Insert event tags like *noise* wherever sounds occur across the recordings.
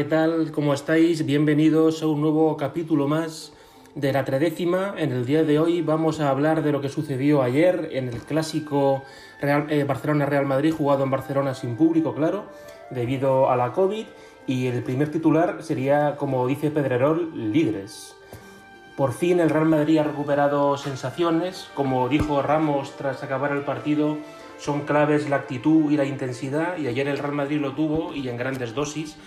¿qué tal? ¿Cómo estáis? Bienvenidos a un nuevo capítulo más de la tredécima. En el día de hoy vamos a hablar de lo que sucedió ayer en el clásico Real, eh, Barcelona-Real Madrid, jugado en Barcelona sin público, claro, debido a la COVID. Y el primer titular sería, como dice Pedrerol, líderes. Por fin el Real Madrid ha recuperado sensaciones. Como dijo Ramos tras acabar el partido, son claves la actitud y la intensidad. Y ayer el Real Madrid lo tuvo y en grandes dosis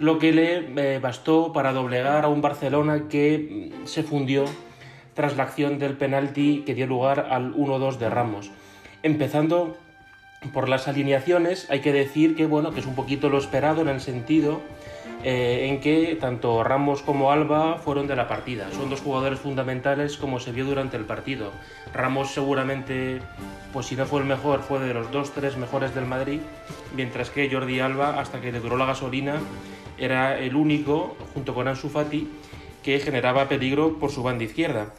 lo que le eh, bastó para doblegar a un Barcelona que mm, se fundió tras la acción del penalti que dio lugar al 1-2 de Ramos. Empezando por las alineaciones, hay que decir que bueno, que es un poquito lo esperado en el sentido eh, en que tanto Ramos como Alba fueron de la partida. Son dos jugadores fundamentales como se vio durante el partido. Ramos seguramente, pues si no fue el mejor, fue de los dos, tres mejores del Madrid, mientras que Jordi Alba, hasta que le duró la gasolina, era el único, junto con Ansu Fati, que generaba peligro por su banda izquierda.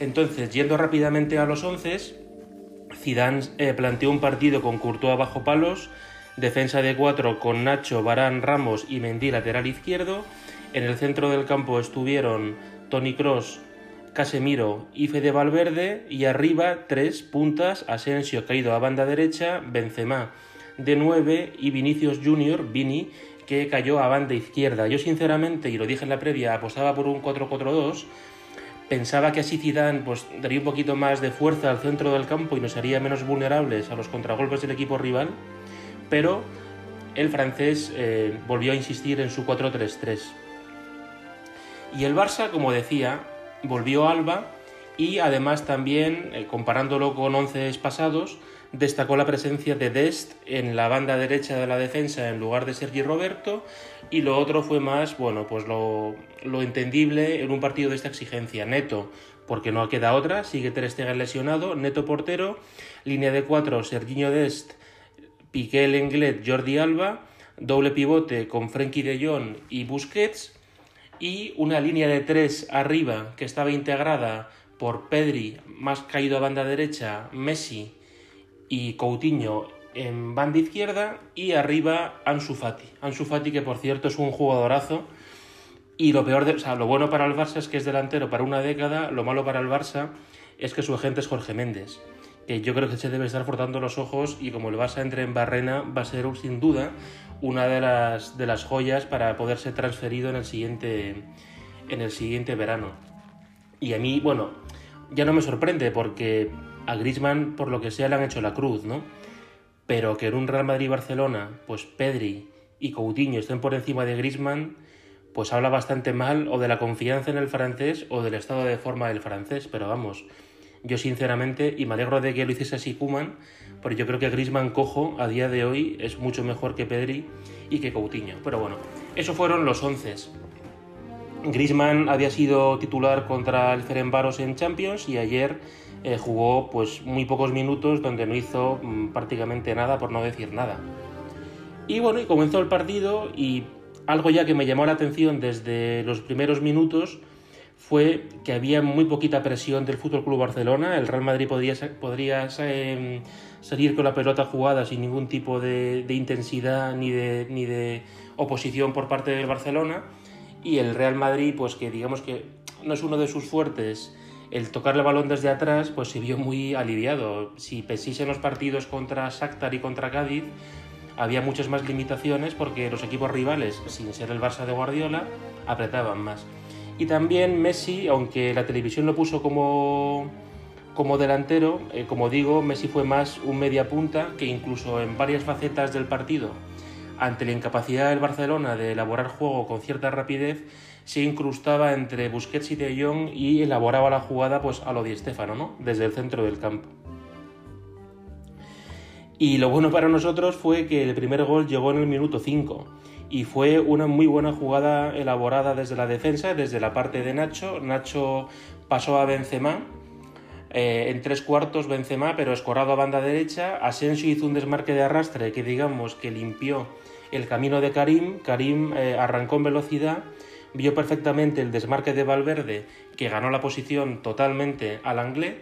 Entonces, yendo rápidamente a los once, Zidane eh, planteó un partido con Courtois bajo palos, defensa de cuatro con Nacho, Barán, Ramos y Mendy lateral izquierdo. En el centro del campo estuvieron Tony Cross, Casemiro y Fede Valverde y arriba tres puntas, Asensio caído a banda derecha, Benzema de 9 y Vinicius Junior, Vini, que cayó a banda izquierda. Yo sinceramente, y lo dije en la previa, apostaba por un 4-4-2. Pensaba que así Zidane pues, daría un poquito más de fuerza al centro del campo y nos haría menos vulnerables a los contragolpes del equipo rival, pero el francés eh, volvió a insistir en su 4-3-3. Y el Barça, como decía, volvió a Alba y además también, eh, comparándolo con 11 pasados, destacó la presencia de Dest en la banda derecha de la defensa en lugar de Sergi Roberto y lo otro fue más, bueno, pues lo, entendible en un partido de esta exigencia. Neto, porque no queda otra, sigue Ter Stegen lesionado, Neto portero, línea de cuatro, Serginho Dest, Piqué Lenglet, Jordi Alba, doble pivote con Frenkie de Jong y Busquets y una línea de tres arriba que estaba integrada por Pedri, más caído a banda derecha, Messi y Coutinho en banda izquierda y arriba Ansu Fati. Ansu Fati que por cierto es un jugadorazo y lo peor de, o sea, lo bueno para el Barça es que es delantero para una década, lo malo para el Barça es que su agente es Jorge Méndez, que yo creo que se debe estar frotando los ojos y como el Barça entre en Barrena va a ser sin duda una de las, de las joyas para poder ser transferido en el siguiente en el siguiente verano. Y a mí, bueno, ya no me sorprende porque a Griezmann, por lo que sea, le han hecho la cruz, ¿no? Pero que en un Real Madrid-Barcelona, pues Pedri y Coutinho estén por encima de Griezmann, pues habla bastante mal o de la confianza en el francés o del estado de forma del francés, pero vamos, yo sinceramente, y me alegro de que lo hiciese así Kuman, porque yo creo que Griezmann cojo a día de hoy es mucho mejor que Pedri y que Coutinho. Pero bueno, esos fueron los once. Griezmann había sido titular contra el Ferencváros en Champions y ayer eh, jugó pues muy pocos minutos donde no hizo mm, prácticamente nada por no decir nada. Y bueno, y comenzó el partido y algo ya que me llamó la atención desde los primeros minutos fue que había muy poquita presión del Fútbol Club Barcelona. El Real Madrid podría, em, salir con la pelota jugada sin ningún tipo de, intensidad ni de, oposición por parte del Barcelona. Y el Real Madrid, pues que digamos que no es uno de sus fuertes el tocar el balón desde atrás pues se vio muy aliviado. Si pesís en los partidos contra Shakhtar y contra Cádiz, había muchas más limitaciones porque los equipos rivales, sin ser el Barça de Guardiola, apretaban más. Y también Messi, aunque la televisión lo puso como, como delantero, eh, como digo, Messi fue más un media punta que incluso en varias facetas del partido, ante la incapacidad del Barcelona de elaborar juego con cierta rapidez, se incrustaba entre Busquets y De Jong y elaboraba la jugada pues a lo Di Stéfano, ¿no? Desde el centro del campo. Y lo bueno para nosotros fue que el primer gol llegó en el minuto 5 y fue una muy buena jugada elaborada desde la defensa, desde la parte de Nacho. Nacho pasó a Benzema, eh, en tres cuartos Benzema, pero escorado a banda derecha. Asensio hizo un desmarque de arrastre que digamos que limpió el camino de Karim. Karim eh, arrancó en velocidad vio perfectamente el desmarque de Valverde, que ganó la posición totalmente al Anglés,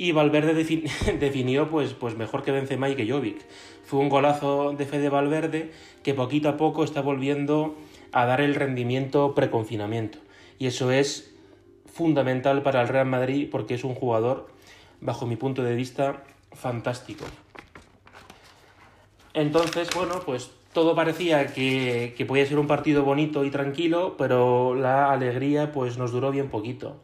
y Valverde *laughs* definió pues, pues mejor que Benzema y que Jovic. Fue un golazo de fe de Valverde que poquito a poco está volviendo a dar el rendimiento preconfinamiento. Y eso es fundamental para el Real Madrid porque es un jugador, bajo mi punto de vista, fantástico. Entonces, bueno, pues todo parecía que, que, podía ser un partido bonito y tranquilo, pero la alegría pues nos duró bien poquito.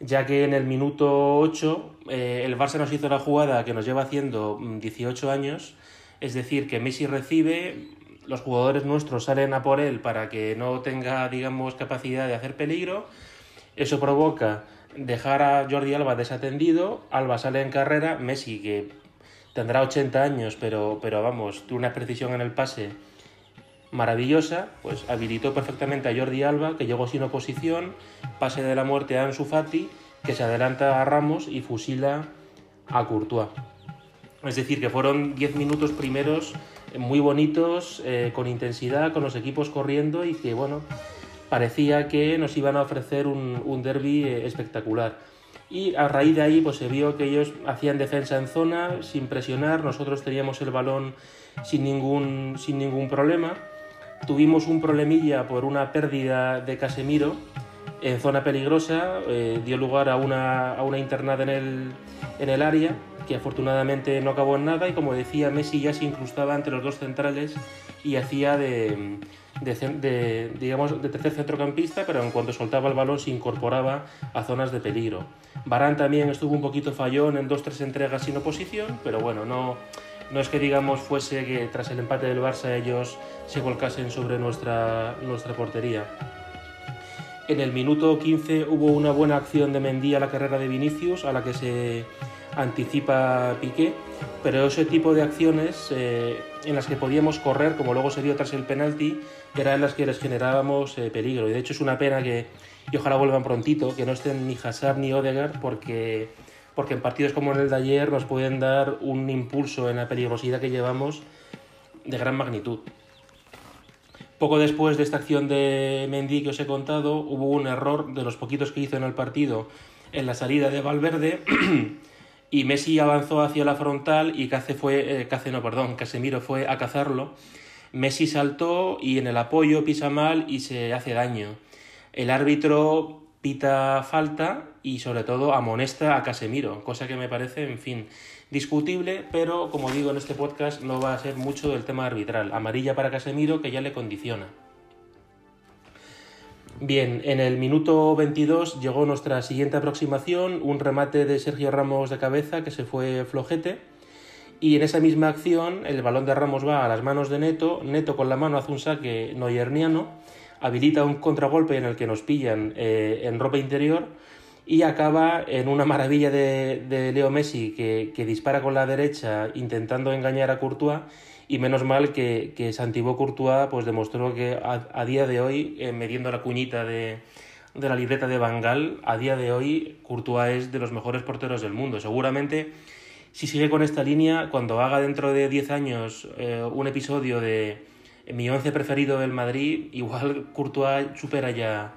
Ya que en el minuto 8 eh, el Barça nos hizo la jugada que nos lleva haciendo 18 años, es decir, que Messi recibe, los jugadores nuestros salen a por él para que no tenga, digamos, capacidad de hacer peligro, eso provoca dejar a Jordi Alba desatendido, Alba sale en carrera, Messi que tendrá 80 años, pero, pero vamos, tuvo una precisión en el pase maravillosa, pues habilitó perfectamente a Jordi Alba, que llegó sin oposición, pase de la muerte a Ansu Fati, que se adelanta a Ramos y fusila a Courtois. Es decir, que fueron 10 minutos primeros muy bonitos, eh, con intensidad, con los equipos corriendo y que, bueno, parecía que nos iban a ofrecer un, un derby eh, espectacular y a raíz de ahí pues se vio que ellos hacían defensa en zona sin presionar, nosotros teníamos el balón sin ningún, sin ningún problema. Tuvimos un problemilla por una pérdida de Casemiro en zona peligrosa, eh, dio lugar a una, a una internada en el, en el área que afortunadamente no acabó en nada y como decía Messi ya se incrustaba entre los dos centrales y hacía de, de, digamos, de tercer centrocampista, pero en cuanto soltaba el balón se incorporaba a zonas de peligro. Barán también estuvo un poquito fallón en dos tres entregas sin oposición, pero bueno, no, no es que digamos fuese que tras el empate del Barça ellos se volcasen sobre nuestra, nuestra portería. En el minuto 15 hubo una buena acción de Mendy a la carrera de Vinicius, a la que se anticipa Piqué, pero ese tipo de acciones eh, en las que podíamos correr, como luego se dio tras el penalti, eran las que les generábamos eh, peligro. Y de hecho es una pena que, y ojalá vuelvan prontito, que no estén ni Hazard ni Odegaard, porque, porque en partidos como en el de ayer nos pueden dar un impulso en la peligrosidad que llevamos de gran magnitud. Poco después de esta acción de Mendy que os he contado, hubo un error de los poquitos que hizo en el partido en la salida de Valverde *clears throat* y Messi avanzó hacia la frontal y Cace fue, eh, Cace no, perdón, Casemiro fue a cazarlo. Messi saltó y en el apoyo pisa mal y se hace daño. El árbitro pita falta y sobre todo amonesta a Casemiro, cosa que me parece, en fin, discutible, pero como digo en este podcast no va a ser mucho del tema arbitral. Amarilla para Casemiro que ya le condiciona. Bien, en el minuto 22 llegó nuestra siguiente aproximación, un remate de Sergio Ramos de cabeza que se fue flojete. Y en esa misma acción el balón de Ramos va a las manos de Neto, Neto con la mano hace un saque noyerniano, habilita un contragolpe en el que nos pillan eh, en ropa interior y acaba en una maravilla de, Leo Messi que, dispara con la derecha intentando engañar a Courtois y menos mal que, que Santiago Courtois pues demostró que a, día de hoy, eh, mediendo la cuñita de, de, la libreta de Bangal, a día de hoy Courtois es de los mejores porteros del mundo. Seguramente, si sigue con esta línea, cuando haga dentro de 10 años eh, un episodio de mi once preferido del Madrid, igual Courtois supera ya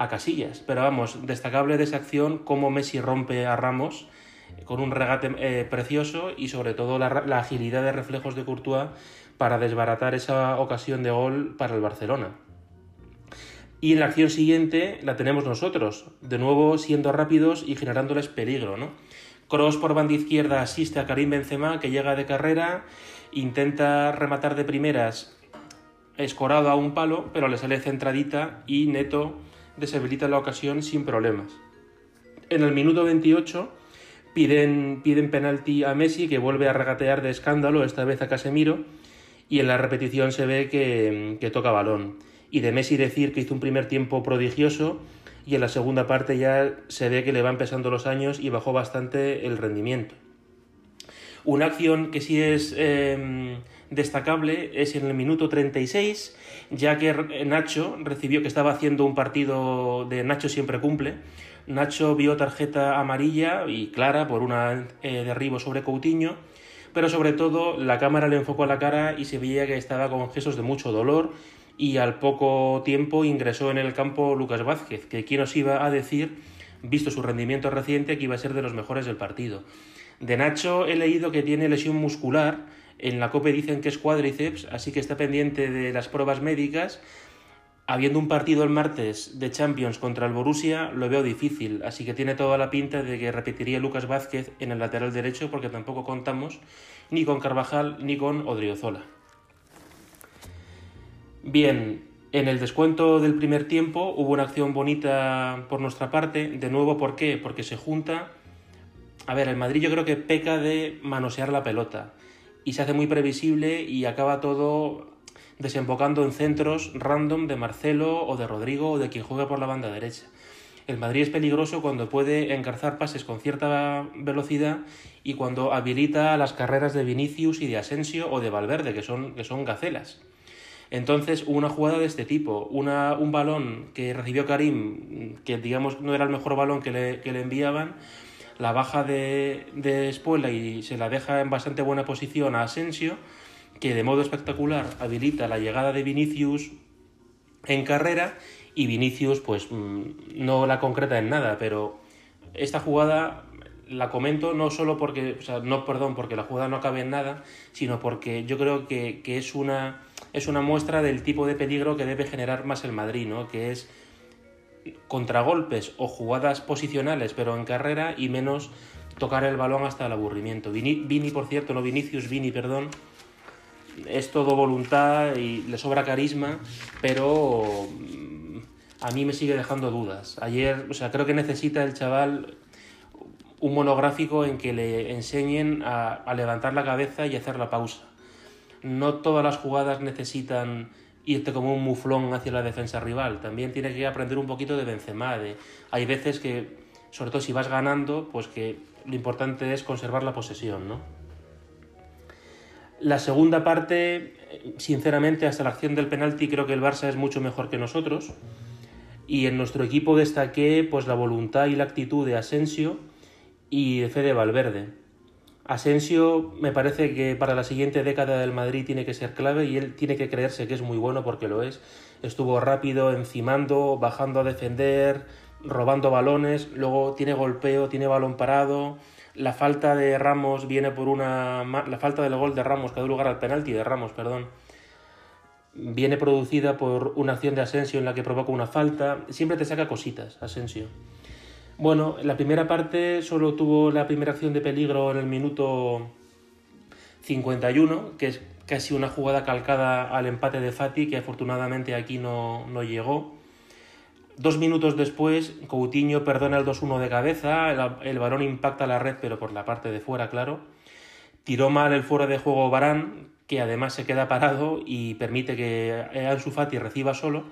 a Casillas. Pero vamos, destacable de esa acción, cómo Messi rompe a Ramos con un regate eh, precioso y sobre todo la, agilidad de reflejos de Courtois para desbaratar esa ocasión de gol para el Barcelona. Y en la acción siguiente la tenemos nosotros, de nuevo siendo rápidos y generándoles peligro, ¿no? Cross por banda izquierda asiste a Karim Benzema que llega de carrera, intenta rematar de primeras escorado a un palo, pero le sale centradita y Neto deshabilita la ocasión sin problemas. En el minuto 28 Piden, piden penalti a Messi, que vuelve a regatear de escándalo, esta vez a Casemiro, y en la repetición se ve que, toca balón. Y de Messi decir que hizo un primer tiempo prodigioso, y en la segunda parte ya se ve que le van pesando los años y bajó bastante el rendimiento. Una acción que sí es em, destacable es en el minuto 36, ya que Nacho recibió que estaba haciendo un partido de Nacho siempre cumple, Nacho vio tarjeta amarilla y clara por un eh, derribo sobre Coutinho, pero sobre todo la cámara le enfocó a la cara y se veía que estaba con gestos de mucho dolor y al poco tiempo ingresó en el campo Lucas Vázquez, que quién nos iba a decir, visto su rendimiento reciente, que iba a ser de los mejores del partido. De Nacho he leído que tiene lesión muscular, en la COPE dicen que es cuádriceps, así que está pendiente de las pruebas médicas habiendo un partido el martes de Champions contra el Borussia, lo veo difícil, así que tiene toda la pinta de que repetiría Lucas Vázquez en el lateral derecho porque tampoco contamos ni con Carvajal ni con Odriozola. Bien, en el descuento del primer tiempo hubo una acción bonita por nuestra parte, de nuevo, ¿por qué? Porque se junta... A ver, el Madrid yo creo que peca de manosear la pelota y se hace muy previsible y acaba todo desembocando en centros random de Marcelo o de Rodrigo o de quien juega por la banda derecha. El Madrid es peligroso cuando puede encarzar pases con cierta velocidad y cuando habilita las carreras de Vinicius y de Asensio o de Valverde, que son, que son gacelas. Entonces, una jugada de este tipo, una, un balón que recibió Karim, que digamos no era el mejor balón que le, que le enviaban, la baja de, de Espuela y se la deja en bastante buena posición a Asensio, que de modo espectacular habilita la llegada de Vinicius en carrera y Vinicius pues mm, no la concreta en nada, pero esta jugada la comento no solo porque, o sea, no perdón, porque la jugada no acabe en nada, sino porque yo creo que, que, es, una, es una muestra del tipo de peligro que debe generar más el Madrid, ¿no? que es contragolpes o jugadas posicionales pero en carrera y menos tocar el balón hasta el aburrimiento. Vini, por cierto, no Vinicius, Vini, perdón, es todo voluntad y le sobra carisma, pero mm, a mí me sigue dejando dudas. Ayer, o sea, creo que necesita el chaval un monográfico en que le enseñen a, a levantar la cabeza y hacer la pausa. No todas las jugadas necesitan irte como un muflón hacia la defensa rival. También tiene que aprender un poquito de Benzema. De, hay veces que, sobre todo si vas ganando, pues que lo importante es conservar la posesión, ¿no? La segunda parte, sinceramente, hasta la acción del penalti, creo que el Barça es mucho mejor que nosotros. Y en nuestro equipo destaqué pues, la voluntad y la actitud de Asensio y de Fede Valverde. Asensio me parece que para la siguiente década del Madrid tiene que ser clave y él tiene que creerse que es muy bueno porque lo es. Estuvo rápido, encimando, bajando a defender, robando balones, luego tiene golpeo, tiene balón parado, la falta de Ramos viene por una. La falta del gol de Ramos, que da lugar al penalti de Ramos, perdón. Viene producida por una acción de Asensio en la que provoca una falta. Siempre te saca cositas, Asensio. Bueno, la primera parte solo tuvo la primera acción de peligro en el minuto 51, que es casi una jugada calcada al empate de Fati, que afortunadamente aquí no, no llegó. Dos minutos después, Coutinho perdona el 2-1 de cabeza, el, el, balón impacta la red, pero por la parte de fuera, claro. Tiró mal el fuera de juego Barán, que además se queda parado y permite que Ansu Fati reciba solo.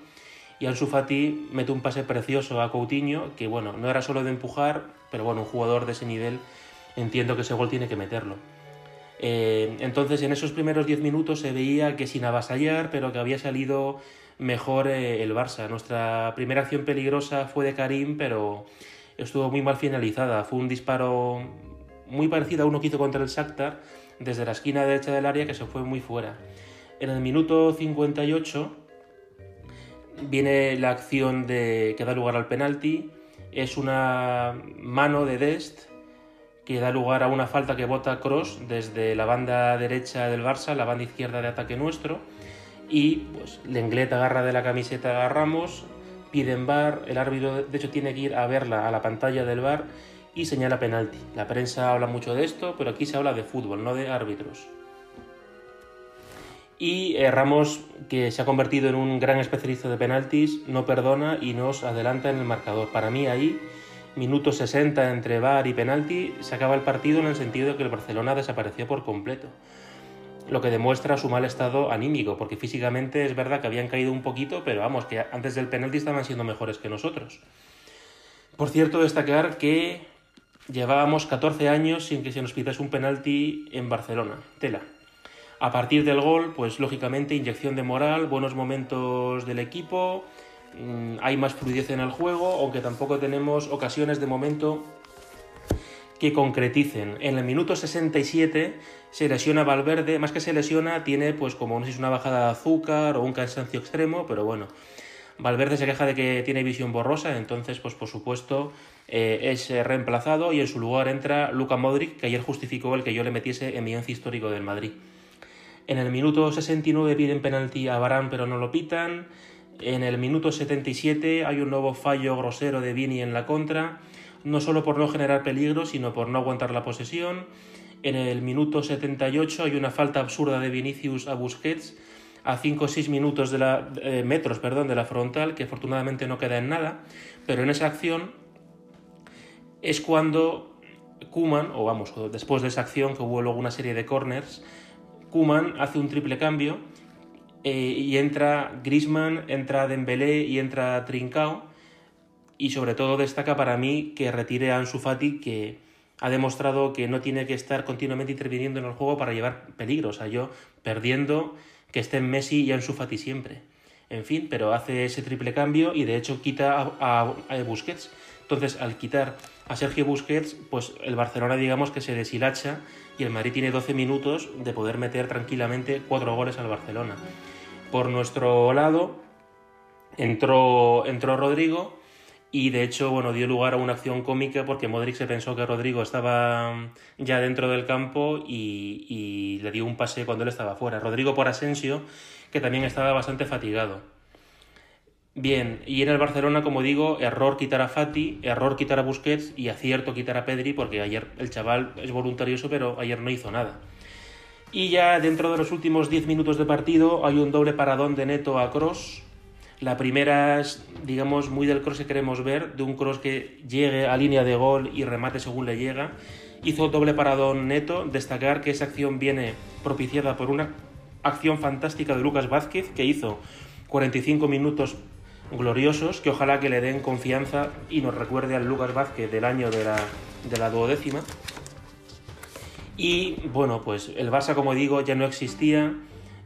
Y Ansu Fati mete un pase precioso a Coutinho, que bueno, no era solo de empujar, pero bueno, un jugador de ese nivel entiendo que ese gol tiene que meterlo. Eh, entonces, en esos primeros 10 minutos se veía que sin avasallar, pero que había salido mejor eh, el Barça. Nuestra primera acción peligrosa fue de Karim, pero estuvo muy mal finalizada. Fue un disparo muy parecido a uno que hizo contra el Shakhtar desde la esquina derecha del área que se fue muy fuera. En el minuto 58 viene la acción de que da lugar al penalti. Es una mano de Dest que da lugar a una falta que bota Cross desde la banda derecha del Barça, la banda izquierda de ataque nuestro y pues Lenglet agarra de la camiseta a Ramos, piden bar, el árbitro de hecho tiene que ir a verla a la pantalla del bar y señala penalti. La prensa habla mucho de esto, pero aquí se habla de fútbol, no de árbitros. Y eh, Ramos, que se ha convertido en un gran especialista de penaltis, no perdona y nos adelanta en el marcador. Para mí ahí, minuto 60 entre VAR y penalti, se acaba el partido en el sentido de que el Barcelona desapareció por completo lo que demuestra su mal estado anímico, porque físicamente es verdad que habían caído un poquito, pero vamos, que antes del penalti estaban siendo mejores que nosotros. Por cierto, destacar que llevábamos 14 años sin que se nos pitase un penalti en Barcelona. Tela. A partir del gol, pues lógicamente inyección de moral, buenos momentos del equipo, mm, hay más fluidez en el juego, aunque tampoco tenemos ocasiones de momento que concreticen. En el minuto 67 se lesiona Valverde, más que se lesiona, tiene pues como no sé si es una bajada de azúcar o un cansancio extremo, pero bueno, Valverde se queja de que tiene visión borrosa, entonces pues por supuesto eh, es reemplazado y en su lugar entra Luka Modric, que ayer justificó el que yo le metiese en mi once histórico del Madrid. En el minuto 69 piden penalti a Barán pero no lo pitan. En el minuto 77 hay un nuevo fallo grosero de Vini en la contra, no solo por no generar peligro, sino por no aguantar la posesión. En el minuto 78 hay una falta absurda de Vinicius a Busquets a 5 o 6 minutos de la, eh, metros perdón, de la frontal, que afortunadamente no queda en nada, pero en esa acción es cuando Kuman, o vamos, después de esa acción que hubo luego una serie de corners, Kuman hace un triple cambio eh, y entra Grisman, entra Dembélé y entra Trincao y sobre todo destaca para mí que retire a Ansu Fati que ha demostrado que no tiene que estar continuamente interviniendo en el juego para llevar peligro, o sea, yo perdiendo que estén Messi y Ansu Fati siempre. En fin, pero hace ese triple cambio y de hecho quita a, Busquets. Entonces, al quitar a Sergio Busquets, pues el Barcelona digamos que se deshilacha y el Madrid tiene 12 minutos de poder meter tranquilamente cuatro goles al Barcelona. Por nuestro lado, entró, entró Rodrigo y de hecho, bueno, dio lugar a una acción cómica porque Modric se pensó que Rodrigo estaba ya dentro del campo y, le dio un pase cuando él estaba fuera. Rodrigo por Asensio, que también estaba bastante fatigado. Bien, y en el Barcelona, como digo, error quitar a Fati, error quitar a Busquets y acierto quitar a Pedri porque ayer el chaval es voluntarioso, pero ayer no hizo nada. Y ya dentro de los últimos 10 minutos de partido hay un doble paradón de Neto a Cross la primera es, digamos, muy del cross que queremos ver, de un cross que llegue a línea de gol y remate según le llega. Hizo doble paradón neto, destacar que esa acción viene propiciada por una acción fantástica de Lucas Vázquez, que hizo 45 minutos gloriosos, que ojalá que le den confianza y nos recuerde al Lucas Vázquez del año de la, de la duodécima. Y bueno, pues el Barça, como digo, ya no existía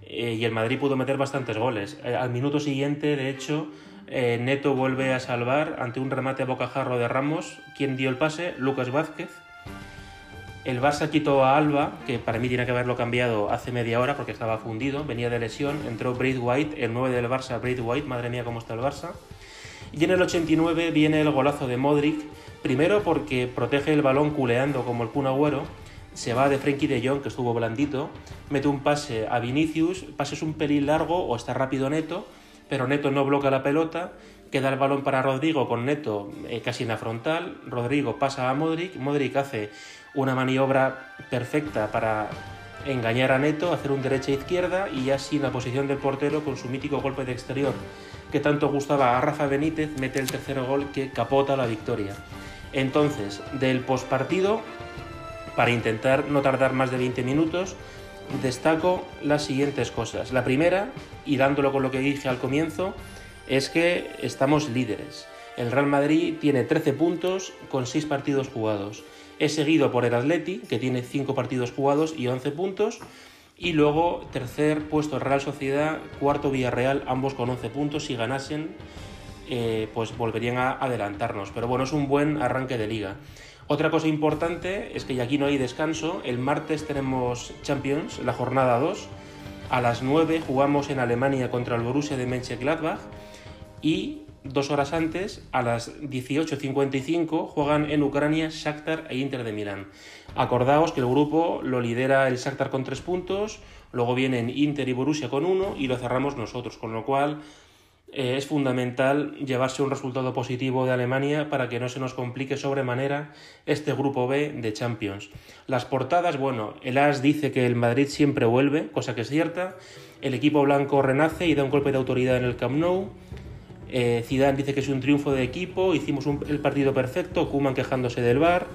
eh, y el Madrid pudo meter bastantes goles. Eh, al minuto siguiente, de hecho, eh, Neto vuelve a salvar ante un remate a bocajarro de Ramos. ¿Quién dio el pase? Lucas Vázquez. El Barça quitó a Alba, que para mí tiene que haberlo cambiado hace media hora porque estaba fundido, venía de lesión, entró Braith White, el 9 del Barça, Braith White, madre mía cómo está el Barça. Y en el 89 viene el golazo de Modric, primero porque protege el balón culeando como el Kun Agüero, se va de Frenkie de Jong, que estuvo blandito, mete un pase a Vinicius, pase es un pelín largo o está rápido Neto, pero Neto no bloquea la pelota, queda el balón para Rodrigo con Neto eh, casi en la frontal, Rodrigo pasa a Modric, Modric hace una maniobra perfecta para engañar a Neto, hacer un derecha-izquierda e y así en la posición del portero con su mítico golpe de exterior que tanto gustaba a Rafa Benítez, mete el tercer gol que capota la victoria. Entonces, del postpartido para intentar no tardar más de 20 minutos, destaco las siguientes cosas. La primera, y dándolo con lo que dije al comienzo, es que estamos líderes. El Real Madrid tiene 13 puntos con 6 partidos jugados. Es seguido por el Atleti, que tiene 5 partidos jugados y 11 puntos. Y luego, tercer puesto Real Sociedad, cuarto Villarreal, ambos con 11 puntos. Si ganasen, eh, pues volverían a adelantarnos. Pero bueno, es un buen arranque de liga. Otra cosa importante es que aquí no hay descanso. El martes tenemos Champions, la jornada 2. A las 9 jugamos en Alemania contra el Borussia de Mönchengladbach y dos horas antes, a las 18.55, juegan en Ucrania Shakhtar e Inter de Milán. Acordaos que el grupo lo lidera el Shakhtar con 3 puntos, luego vienen Inter y Borussia con 1 y lo cerramos nosotros, con lo cual eh, es fundamental llevarse un resultado positivo de Alemania para que no se nos complique sobremanera este grupo B de Champions. Las portadas, bueno, el AS dice que el Madrid siempre vuelve, cosa que es cierta. El equipo blanco renace y da un golpe de autoridad en el Camp Nou. Eh, Zidane dice que es un triunfo de equipo, hicimos el partido perfecto, Kuman quejándose del bar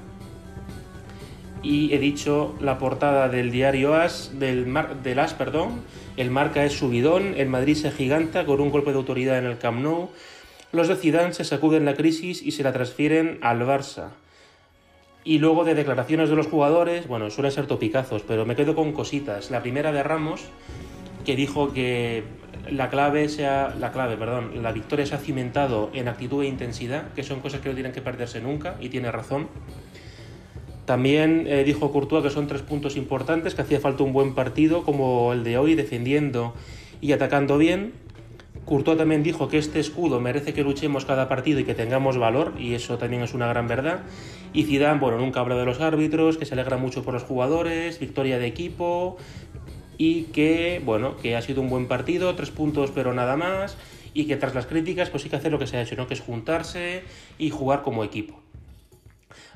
y he dicho la portada del diario As, del, del As, perdón, el marca es subidón, el Madrid se giganta con un golpe de autoridad en el Camp Nou, los de Zidane se sacuden la crisis y se la transfieren al Barça. Y luego de declaraciones de los jugadores, bueno, suelen ser topicazos, pero me quedo con cositas. La primera de Ramos, que dijo que la clave sea la clave, perdón, la victoria se ha cimentado en actitud e intensidad, que son cosas que no tienen que perderse nunca y tiene razón. También eh, dijo Courtois que son tres puntos importantes, que hacía falta un buen partido como el de hoy, defendiendo y atacando bien. Courtois también dijo que este escudo merece que luchemos cada partido y que tengamos valor, y eso también es una gran verdad. Y Zidane, bueno, nunca habla de los árbitros, que se alegra mucho por los jugadores, victoria de equipo, y que, bueno, que ha sido un buen partido, tres puntos pero nada más, y que tras las críticas pues hay que hacer lo que se ha hecho, ¿no? que es juntarse y jugar como equipo.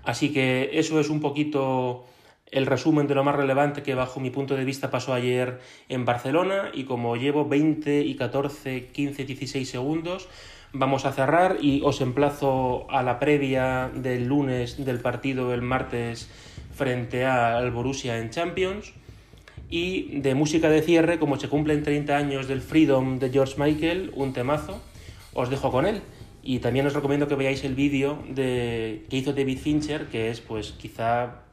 Así que eso es un poquito el resumen de lo más relevante que bajo mi punto de vista pasó ayer en Barcelona y como llevo 20 y 14, 15, 16 segundos, vamos a cerrar y os emplazo a la previa del lunes del partido el martes frente al Borussia en Champions. Y de música de cierre, como se cumplen 30 años del Freedom de George Michael, un temazo, os dejo con él. Y también os recomiendo que veáis el vídeo de, que hizo David Fincher, que es pues quizá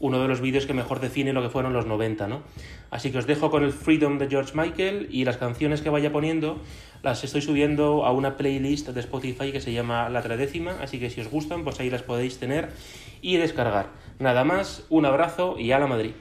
uno de los vídeos que mejor define lo que fueron los 90, ¿no? Así que os dejo con el Freedom de George Michael y las canciones que vaya poniendo las estoy subiendo a una playlist de Spotify que se llama La Tredécima, así que si os gustan, pues ahí las podéis tener y descargar. Nada más, un abrazo y a la Madrid.